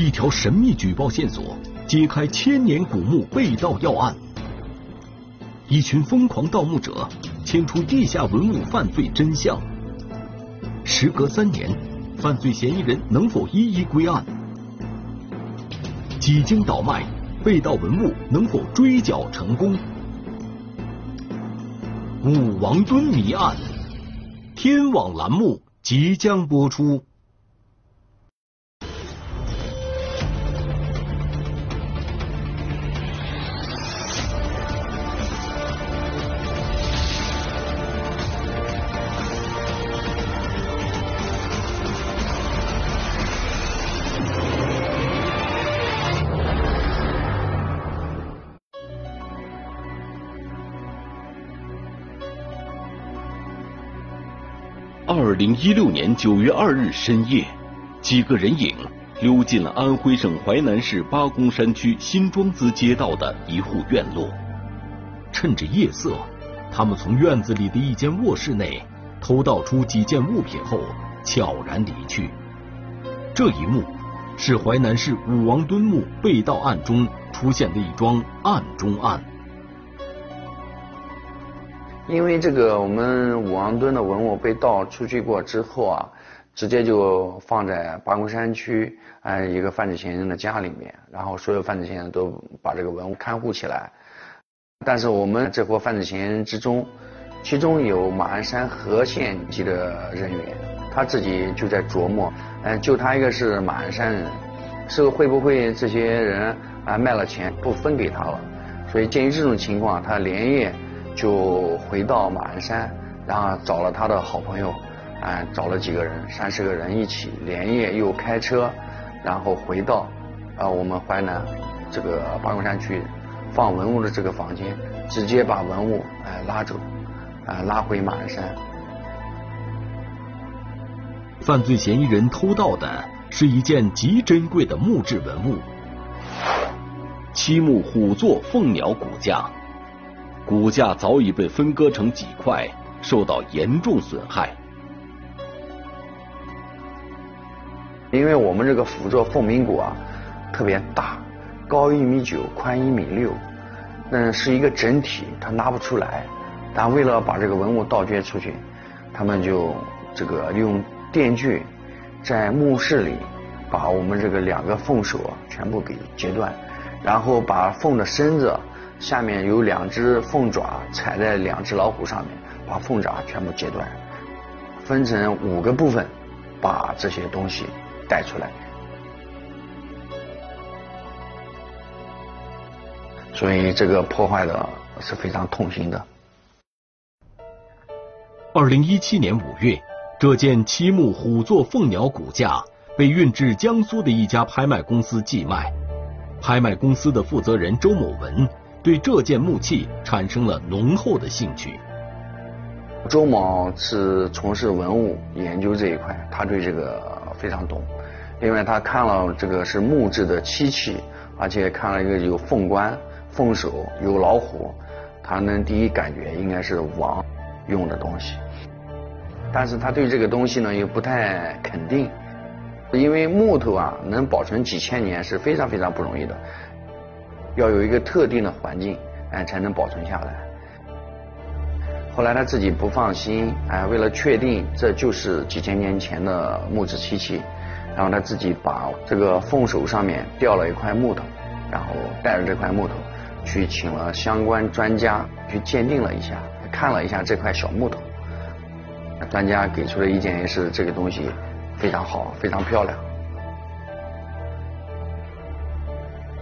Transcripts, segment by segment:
一条神秘举报线索，揭开千年古墓被盗要案。一群疯狂盗墓者牵出地下文物犯罪真相。时隔三年，犯罪嫌疑人能否一一归案？几经倒卖，被盗文物能否追缴成功？武王墩谜案，天网栏目即将播出。二零一六年九月二日深夜，几个人影溜进了安徽省淮南市八公山区新庄子街道的一户院落。趁着夜色，他们从院子里的一间卧室内偷盗出几件物品后，悄然离去。这一幕是淮南市武王墩墓被盗案中出现的一桩案中案。因为这个我们武王墩的文物被盗出去过之后啊，直接就放在八公山区哎一个犯罪嫌疑人的家里面，然后所有犯罪嫌疑人都把这个文物看护起来。但是我们这伙犯罪嫌疑人之中，其中有马鞍山和县级的人员，他自己就在琢磨，嗯，就他一个是马鞍山人，是会不会这些人啊卖了钱不分给他了？所以鉴于这种情况，他连夜。就回到马鞍山，然后找了他的好朋友，啊，找了几个人，三十个人一起连夜又开车，然后回到啊我们淮南这个八公山区放文物的这个房间，直接把文物哎拉走，啊拉回马鞍山。犯罪嫌疑人偷盗的是一件极珍贵的木质文物——漆木虎座凤鸟骨架。骨架早已被分割成几块，受到严重损害。因为我们这个辅座凤鸣骨啊，特别大，高一米九，宽一米六，那是一个整体，它拿不出来。但为了把这个文物盗掘出去，他们就这个用电锯在墓室里把我们这个两个凤首全部给截断，然后把凤的身子。下面有两只凤爪踩在两只老虎上面，把凤爪全部截断，分成五个部分，把这些东西带出来。所以这个破坏的是非常痛心的。二零一七年五月，这件漆木虎座凤鸟骨架被运至江苏的一家拍卖公司寄卖，拍卖公司的负责人周某文。对这件木器产生了浓厚的兴趣。周某是从事文物研究这一块，他对这个非常懂。另外，他看了这个是木质的漆器，而且看了一个有凤冠、凤首、有老虎，他能第一感觉应该是王用的东西。但是他对这个东西呢又不太肯定，因为木头啊能保存几千年是非常非常不容易的。要有一个特定的环境，哎，才能保存下来。后来他自己不放心，哎，为了确定这就是几千年前的木质漆器，然后他自己把这个凤首上面掉了一块木头，然后带着这块木头去请了相关专家去鉴定了一下，看了一下这块小木头，专家给出的意见也是这个东西非常好，非常漂亮。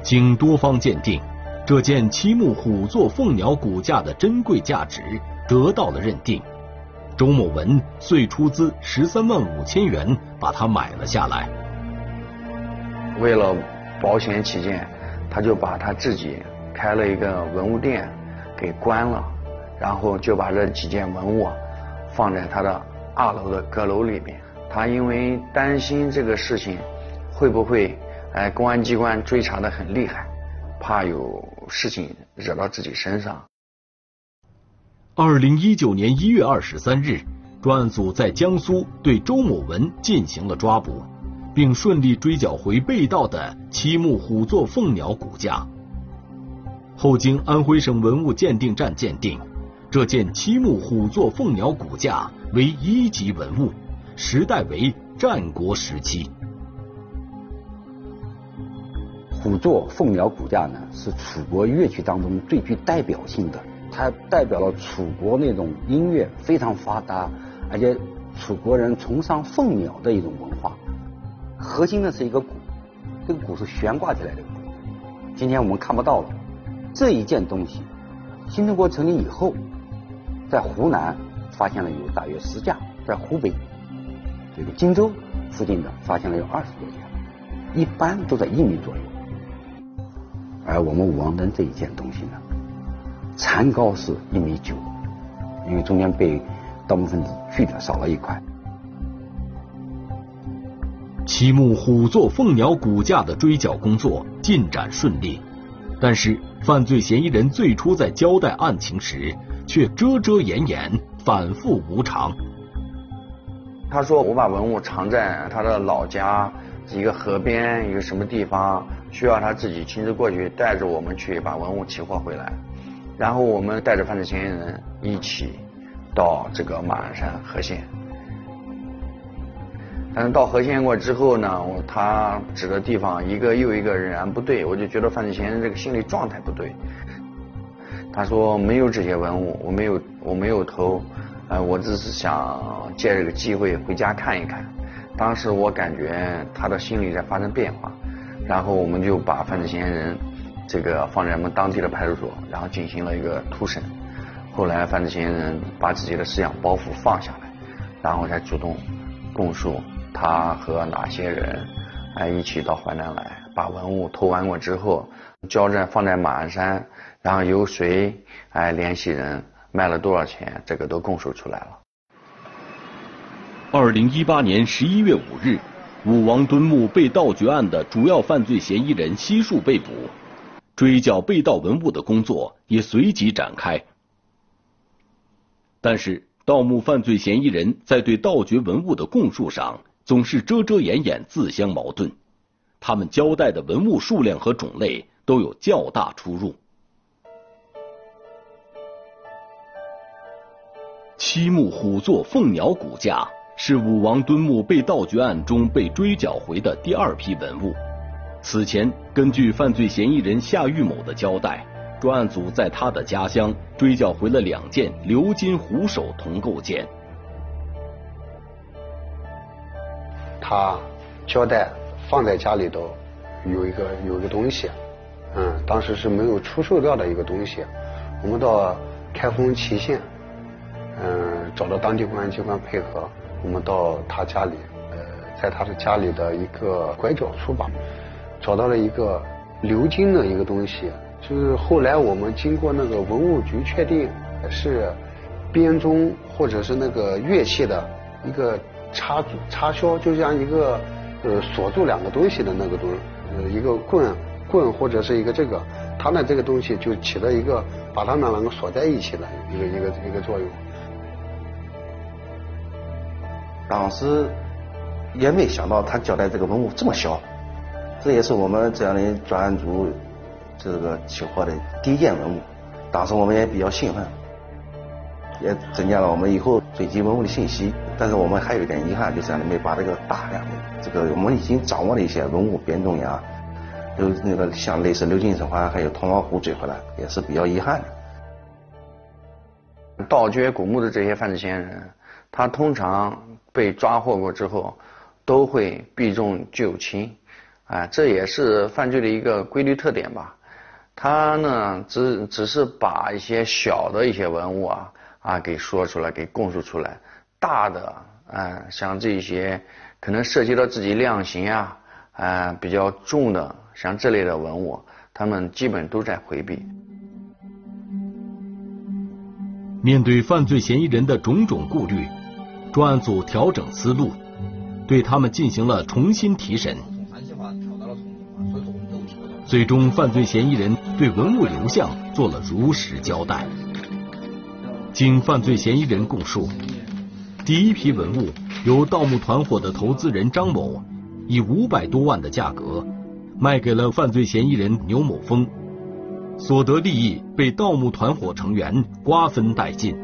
经多方鉴定，这件漆木虎座凤鸟骨架的珍贵价值得到了认定。周某文遂出资十三万五千元把它买了下来。为了保险起见，他就把他自己开了一个文物店给关了，然后就把这几件文物放在他的二楼的阁楼里面。他因为担心这个事情会不会。哎，公安机关追查的很厉害，怕有事情惹到自己身上。二零一九年一月二十三日，专案组在江苏对周某文进行了抓捕，并顺利追缴回被盗的漆木虎座凤鸟骨架。后经安徽省文物鉴定站鉴定，这件漆木虎座凤鸟骨架为一级文物，时代为战国时期。五座凤鸟骨架呢，是楚国乐曲当中最具代表性的，它代表了楚国那种音乐非常发达，而且楚国人崇尚凤鸟的一种文化。核心的是一个鼓，这个鼓是悬挂起来的。今天我们看不到了。这一件东西，新中国成立以后，在湖南发现了有大约十架，在湖北这个荆州附近的发现了有二十多架，一般都在一米左右。而我们武王灯这一件东西呢，残高是一米九，因为中间被盗墓分子锯掉少了一块。漆木虎座凤鸟骨架的追缴工作进展顺利，但是犯罪嫌疑人最初在交代案情时却遮遮掩掩、反复无常。他说：“我把文物藏在他的老家一个河边一个什么地方。”需要他自己亲自过去，带着我们去把文物起货回来，然后我们带着犯罪嫌疑人一起到这个马鞍山和县。但是到河县过之后呢，他指的地方一个又一个仍然不对，我就觉得犯罪嫌疑人这个心理状态不对。他说没有这些文物，我没有我没有偷，呃，我只是想借这个机会回家看一看。当时我感觉他的心理在发生变化。然后我们就把犯罪嫌疑人这个放在我们当地的派出所，然后进行了一个突审。后来犯罪嫌疑人把自己的思想包袱放下来，然后才主动供述他和哪些人哎一起到淮南来，把文物偷完过之后，交在放在马鞍山，然后由谁哎联系人卖了多少钱，这个都供述出来了。二零一八年十一月五日。武王墩墓被盗掘案的主要犯罪嫌疑人悉数被捕，追缴被盗文物的工作也随即展开。但是，盗墓犯罪嫌疑人在对盗掘文物的供述上总是遮遮掩掩、自相矛盾，他们交代的文物数量和种类都有较大出入。漆木虎座凤鸟骨架。是武王墩墓被盗掘案中被追缴回的第二批文物。此前，根据犯罪嫌疑人夏玉某的交代，专案组在他的家乡追缴回了两件鎏金虎首铜构件。他交代放在家里头有一个有一个东西，嗯，当时是没有出售掉的一个东西。我们到开封祁县，嗯，找到当地公安机关配合。我们到他家里，呃，在他的家里的一个拐角处吧，找到了一个鎏金的一个东西，就是后来我们经过那个文物局确定是编钟或者是那个乐器的一个插插销，就像一个呃锁住两个东西的那个东，呃一个棍棍或者是一个这个，它呢这个东西就起了一个把它们两个锁在一起的一个一个一个作用。当时也没想到他交代这个文物这么小，这也是我们这样的专案组这个起获的第一件文物。当时我们也比较兴奋，也增加了我们以后追击文物的信息。但是我们还有一点遗憾，就是没把这个大量的这个我们已经掌握的一些文物编钟呀，有那个像类似鎏金手环还有铜老虎追回来，也是比较遗憾的。盗掘古墓的这些犯罪嫌疑人，他通常。被抓获过之后，都会避重就轻，啊，这也是犯罪的一个规律特点吧。他呢，只只是把一些小的一些文物啊啊给说出来，给供述出来，大的啊，像这些可能涉及到自己量刑啊啊比较重的，像这类的文物，他们基本都在回避。面对犯罪嫌疑人的种种顾虑。专案组调整思路，对他们进行了重新提审。最终，犯罪嫌疑人对文物流向做了如实交代。经犯罪嫌疑人供述，第一批文物由盗墓团伙的投资人张某以五百多万的价格卖给了犯罪嫌疑人牛某峰，所得利益被盗墓团伙成员瓜分殆尽。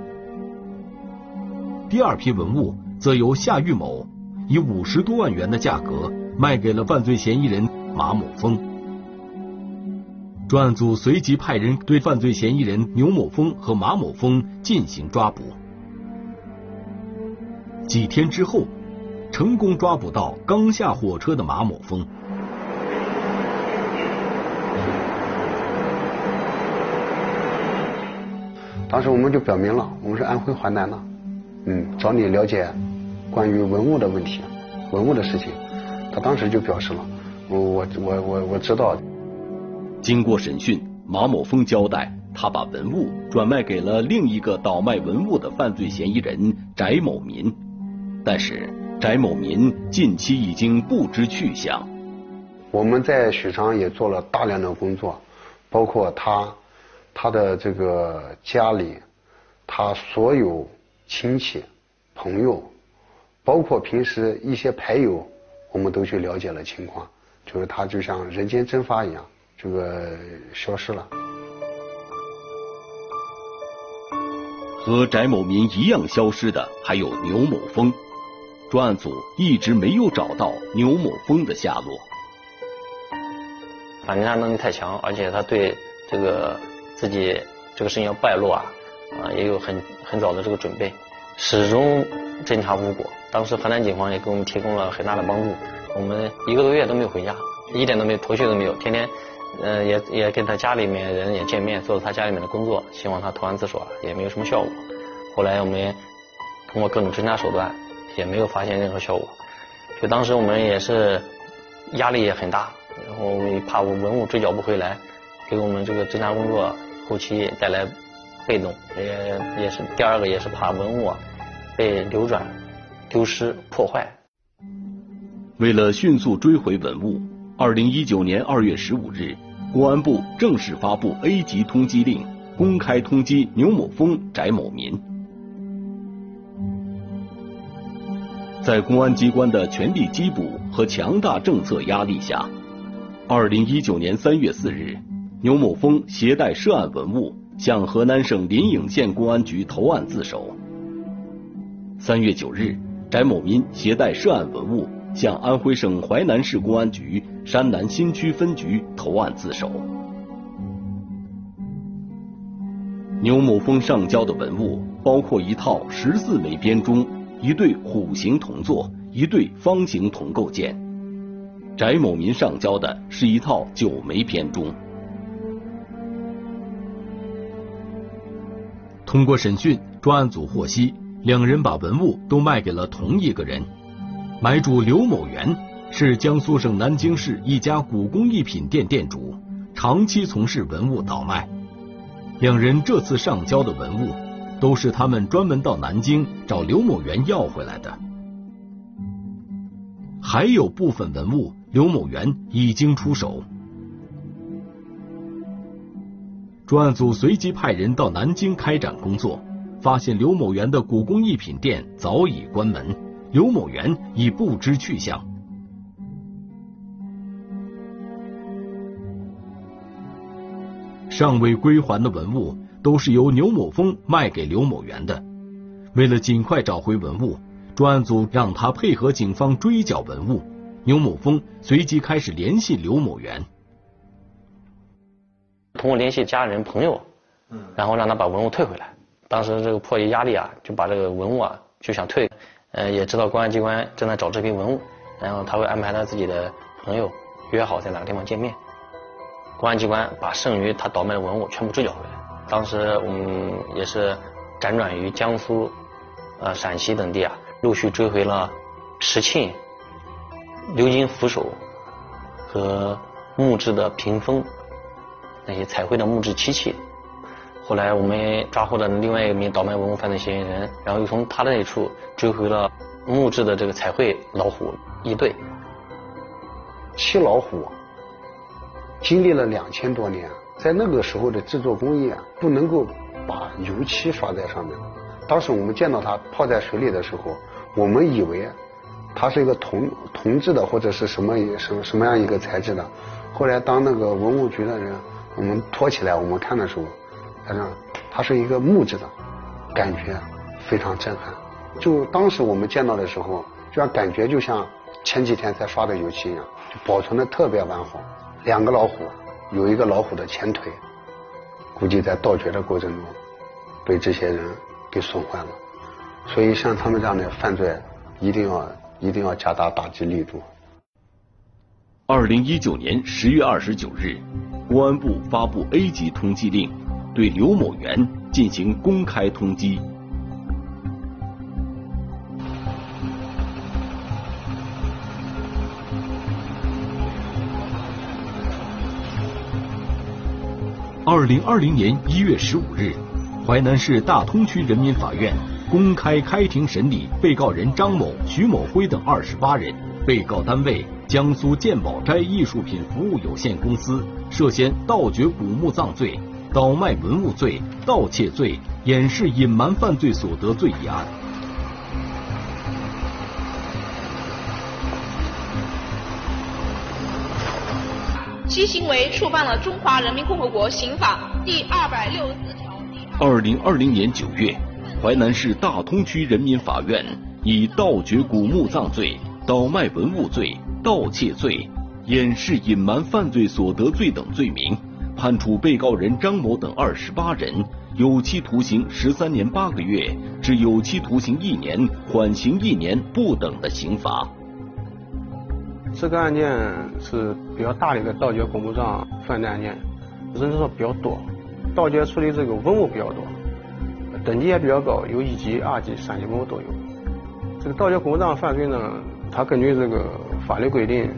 第二批文物则由夏玉某以五十多万元的价格卖给了犯罪嫌疑人马某峰。专案组随即派人对犯罪嫌疑人牛某峰和马某峰进行抓捕。几天之后，成功抓捕到刚下火车的马某峰。当时我们就表明了，我们是安徽淮南的，嗯，找你了解关于文物的问题、文物的事情。他当时就表示了，我我我我我知道。经过审讯，马某峰交代，他把文物转卖给了另一个倒卖文物的犯罪嫌疑人翟某民，但是翟某民近期已经不知去向。我们在许昌也做了大量的工作，包括他他的这个家里，他所有亲戚朋友，包括平时一些牌友，我们都去了解了情况，就是他就像人间蒸发一样。这个消失了。和翟某民一样消失的还有牛某峰，专案组一直没有找到牛某峰的下落。反侦查能力太强，而且他对这个自己这个事情要败露啊，啊也有很很早的这个准备，始终侦查无果。当时河南警方也给我们提供了很大的帮助，我们一个多月都没有回家，一点都没有头绪都没有，天天。嗯，也也跟他家里面人也见面，做他家里面的工作，希望他投案自首，也没有什么效果。后来我们通过各种侦查手段，也没有发现任何效果。就当时我们也是压力也很大，然后怕文物追缴不回来，给我们这个侦查工作后期带来被动，也也是第二个也是怕文物啊被流转、丢失、破坏。为了迅速追回文物。二零一九年二月十五日，公安部正式发布 A 级通缉令，公开通缉牛某峰、翟某民。在公安机关的全力缉捕和强大政策压力下，二零一九年三月四日，牛某峰携带涉案文物向河南省临颍县公安局投案自首。三月九日，翟某民携带涉案文物。向安徽省淮南市公安局山南新区分局投案自首。牛某峰上交的文物包括一套十四枚编钟、一对虎形铜座、一对方形铜构件。翟某民上交的是一套九枚编钟。通过审讯，专案组获悉，两人把文物都卖给了同一个人。买主刘某元是江苏省南京市一家古工艺品店店主，长期从事文物倒卖。两人这次上交的文物，都是他们专门到南京找刘某元要回来的。还有部分文物，刘某元已经出手。专案组随即派人到南京开展工作，发现刘某元的古工艺品店早已关门。刘某元已不知去向，尚未归还的文物都是由牛某峰卖给刘某元的。为了尽快找回文物，专案组让他配合警方追缴文物。牛某峰随即开始联系刘某元，通过联系家人朋友，嗯然后让他把文物退回来。当时这个迫于压力啊，就把这个文物啊就想退。呃，也知道公安机关正在找这批文物，然后他会安排他自己的朋友约好在哪个地方见面。公安机关把剩余他倒卖的文物全部追缴回来。当时我们也是辗转于江苏、呃陕西等地啊，陆续追回了石磬、鎏金扶手和木质的屏风，那些彩绘的木质漆器。后来我们抓获了另外一名倒卖文物犯罪嫌疑人，然后又从他的那处追回了木质的这个彩绘老虎一对。漆老虎经历了两千多年，在那个时候的制作工艺啊，不能够把油漆刷在上面。当时我们见到它泡在水里的时候，我们以为它是一个铜铜制的或者是什么什么什么样一个材质的。后来当那个文物局的人我们托起来我们看的时候，他说它是一个木质的，感觉非常震撼。就当时我们见到的时候，就像感觉就像前几天才刷的油漆一样，就保存的特别完好。两个老虎，有一个老虎的前腿，估计在盗掘的过程中被这些人给损坏了。所以像他们这样的犯罪，一定要一定要加大打击力度。二零一九年十月二十九日，公安部发布 A 级通缉令，对刘某元进行公开通缉。二零二零年一月十五日，淮南市大通区人民法院公开开庭审理被告人张某、徐某辉等二十八人。被告单位江苏鉴宝斋艺术品服务有限公司涉嫌盗掘古墓葬罪、倒卖文物罪、盗窃罪、掩饰隐瞒犯罪所得罪一案。其行为触犯了《中华人民共和国刑法》第二百六十四条。二零二零年九月，淮南市大通区人民法院以盗掘古墓葬罪、倒卖文物罪、盗窃罪、掩饰隐瞒犯罪所得罪等罪名，判处被告人张某等二十八人有期徒刑十三年八个月至有期徒刑一年，缓刑一年不等的刑罚。这个案件是比较大的一个盗掘古墓葬犯罪案件，人数比较多，盗掘出的这个文物比较多，等级也比较高，有一级、二级、三级文物都有。这个盗掘古墓葬犯罪呢，它根据这个法律规定，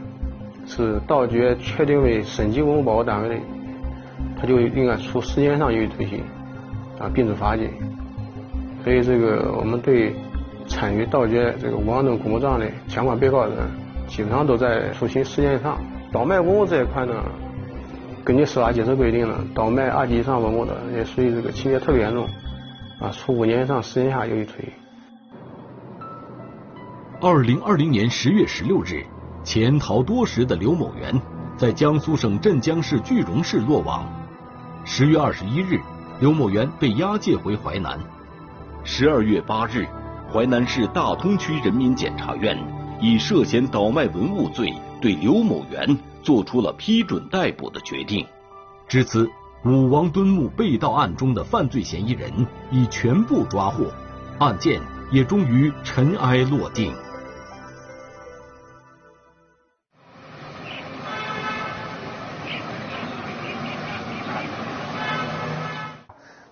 是盗掘确定为省级文物保护单位的，它就应该处时间上有期徒刑，啊，并处罚金。所以这个我们对参与盗掘这个王墩古墓葬的相关被告人。基本上都在处刑十年以上，倒卖文物这一块呢，根据司法解释规定呢，倒卖二级以上文物的也属于这个情节特别严重，啊，处五年以上十年以下有期徒刑。二零二零年十月十六日，潜逃多时的刘某元在江苏省镇江市句容市落网。十月二十一日，刘某元被押解回淮南。十二月八日，淮南市大通区人民检察院。以涉嫌倒卖文物罪，对刘某元作出了批准逮捕的决定。至此，武王墩墓被盗案中的犯罪嫌疑人已全部抓获，案件也终于尘埃落定。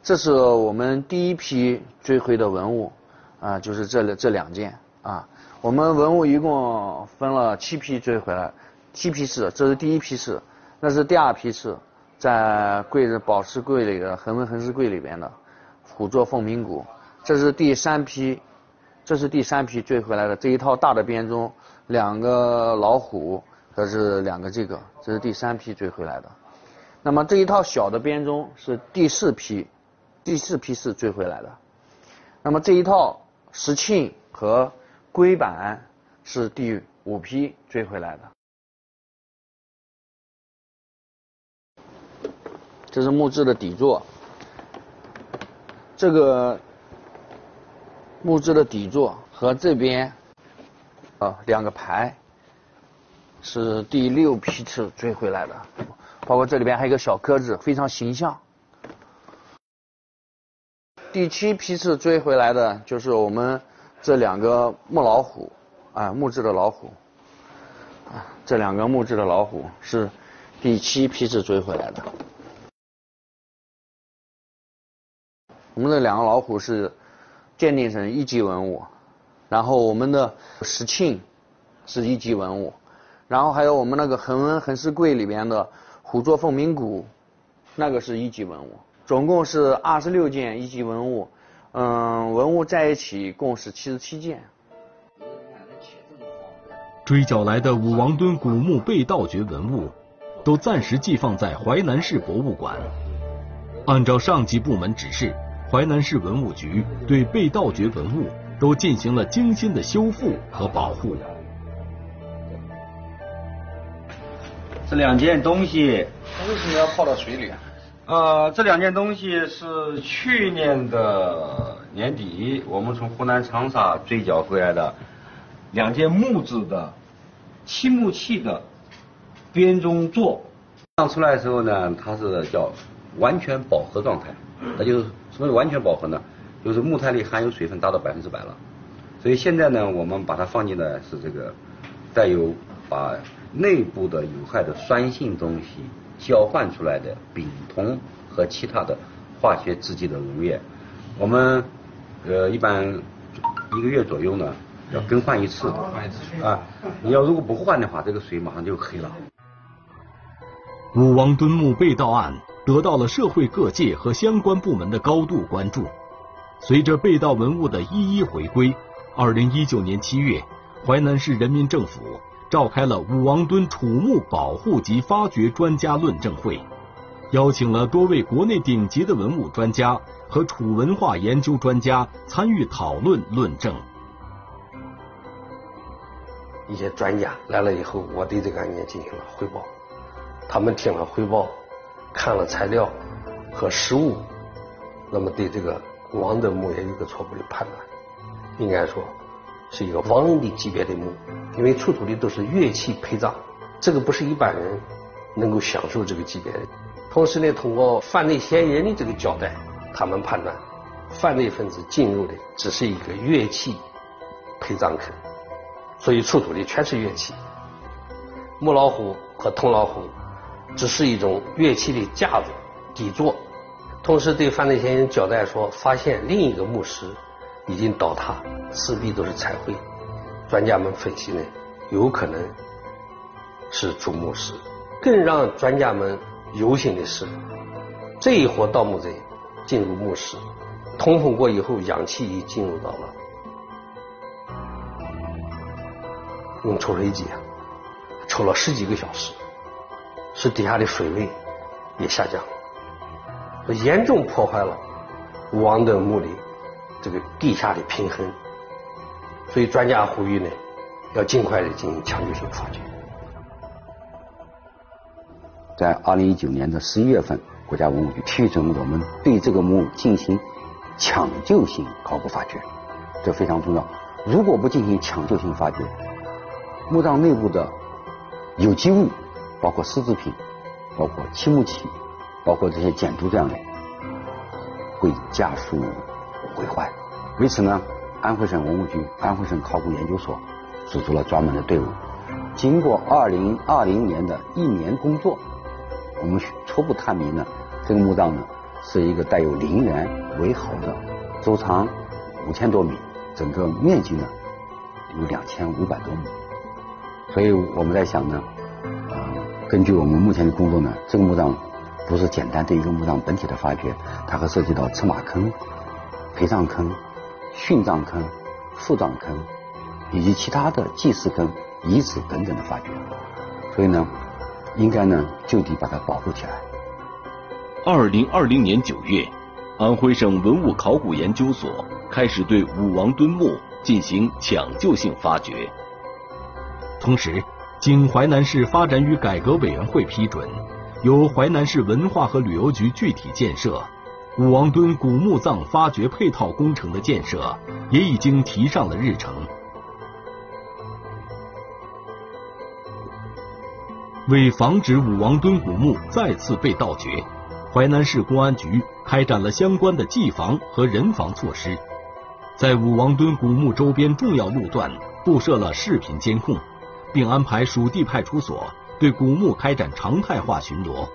这是我们第一批追回的文物，啊，就是这这两件啊。我们文物一共分了七批追回来，七批次，这是第一批次，那是第二批次，在柜子宝石柜里的恒温恒石柜里边的虎座凤鸣鼓，这是第三批，这是第三批追回来的这一套大的编钟，两个老虎，这是两个这个，这是第三批追回来的。那么这一套小的编钟是第四批，第四批次追回来的。那么这一套石磬和龟板是第五批追回来的，这是木质的底座，这个木质的底座和这边啊两个牌是第六批次追回来的，包括这里边还有一个小鸽子，非常形象。第七批次追回来的就是我们。这两个木老虎，啊，木质的老虎，啊，这两个木质的老虎是第七批次追回来的。我们这两个老虎是鉴定成一级文物，然后我们的石磬是一级文物，然后还有我们那个恒温恒石柜里边的虎座凤鸣鼓，那个是一级文物，总共是二十六件一级文物，嗯，文物在一起共是七十七件。追缴来的武王墩古墓被盗掘文物，都暂时寄放在淮南市博物馆。按照上级部门指示，淮南市文物局对被盗掘文物都进行了精心的修复和保护。这两件东西，为什么要泡到水里啊？呃，这两件东西是去年的年底我们从湖南长沙追缴回来的两件木质的漆木器的编钟座。放出来的时候呢，它是叫完全饱和状态。那就是什么是完全饱和呢？就是木材里含有水分达到百分之百了。所以现在呢，我们把它放进的是这个带有把内部的有害的酸性东西交换出来的丙酮和其他的化学制剂的溶液。我们呃一般一个月左右呢要更换一次。啊！你要如果不换的话，这个水马上就黑了。武王墩墓被盗案得到了社会各界和相关部门的高度关注。随着被盗文物的一一回归。二零一九年七月，淮南市人民政府召开了武王墩楚墓保护及发掘专家论证会，邀请了多位国内顶级的文物专家和楚文化研究专家参与讨论论证。一些专家来了以后，我对这个案件进行了汇报，他们听了汇报，看了材料和实物，那么对这个王的墓也有个初步的判断。应该说是一个王人的级别的墓，因为出土的都是乐器陪葬，这个不是一般人能够享受这个级别的。同时呢，通过犯罪嫌疑人的这个交代，他们判断犯罪分子进入的只是一个乐器陪葬坑，所以出土的全是乐器。母老虎和铜老虎只是一种乐器的架子底座。同时对犯罪嫌疑人交代说，发现另一个墓室。已经倒塌，四壁都是彩绘。专家们分析呢，有可能是主墓室。更让专家们忧心的是，这一伙盗墓贼进入墓室，通风过以后，氧气已进入到了，用抽水机，抽了十几个小时，使底下的水位也下降，严重破坏了王的墓里。这个地下的平衡，所以专家呼吁呢，要尽快的进行抢救性发掘。在二零一九年的十一月份，国家文物局批准我们对这个墓进行抢救性考古发掘，这非常重要。如果不进行抢救性发掘，墓葬内部的有机物，包括丝织品、包括漆木器、包括这些建筑样的，会加速。毁坏。为此呢，安徽省文物局、安徽省考古研究所组织了专门的队伍。经过二零二零年的一年工作，我们初步探明呢，这个墓葬呢是一个带有陵园为壕的，周长五千多米，整个面积呢有两千五百多亩。所以我们在想呢，呃，根据我们目前的工作呢，这个墓葬不是简单对一个墓葬本体的发掘，它还涉及到车马坑。陪葬坑、殉葬坑、副葬坑，以及其他的祭祀坑、遗址等等的发掘，所以呢，应该呢就地把它保护起来。二零二零年九月，安徽省文物考古研究所开始对武王墩墓进行抢救性发掘，同时，经淮南市发展与改革委员会批准，由淮南市文化和旅游局具体建设。武王墩古墓葬发掘配套工程的建设也已经提上了日程。为防止武王墩古墓再次被盗掘，淮南市公安局开展了相关的技防和人防措施，在武王墩古墓周边重要路段布设了视频监控，并安排属地派出所对古墓开展常态化巡逻。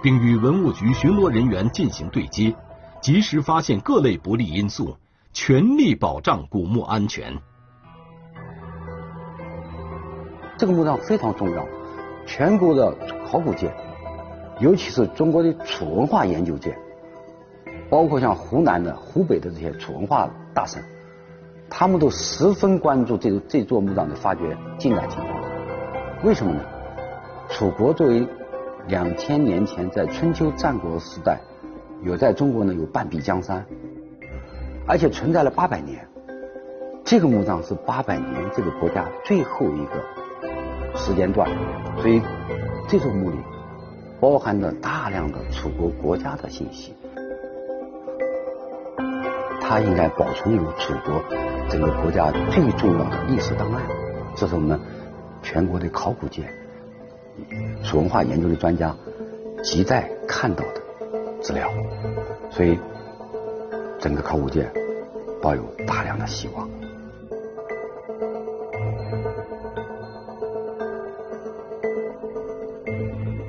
并与文物局巡逻人员进行对接，及时发现各类不利因素，全力保障古墓安全。这个墓葬非常重要，全国的考古界，尤其是中国的楚文化研究界，包括像湖南的、湖北的这些楚文化大省，他们都十分关注这这座墓葬的发掘进展情况。为什么呢？楚国作为两千年前，在春秋战国时代，有在中国呢有半壁江山，而且存在了八百年。这个墓葬是八百年这个国家最后一个时间段，所以这座墓里包含着大量的楚国国家的信息，它应该保存有楚国整个国家最重要的历史档案。这是我们全国的考古界、楚文化研究的专家亟待看到的资料，所以整个考古界抱有大量的希望。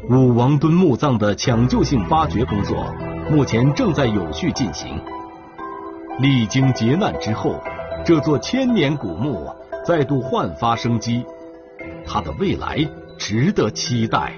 武王墩墓葬的抢救性发掘工作目前正在有序进行。历经劫难之后，这座千年古墓再度焕发生机，它的未来值得期待。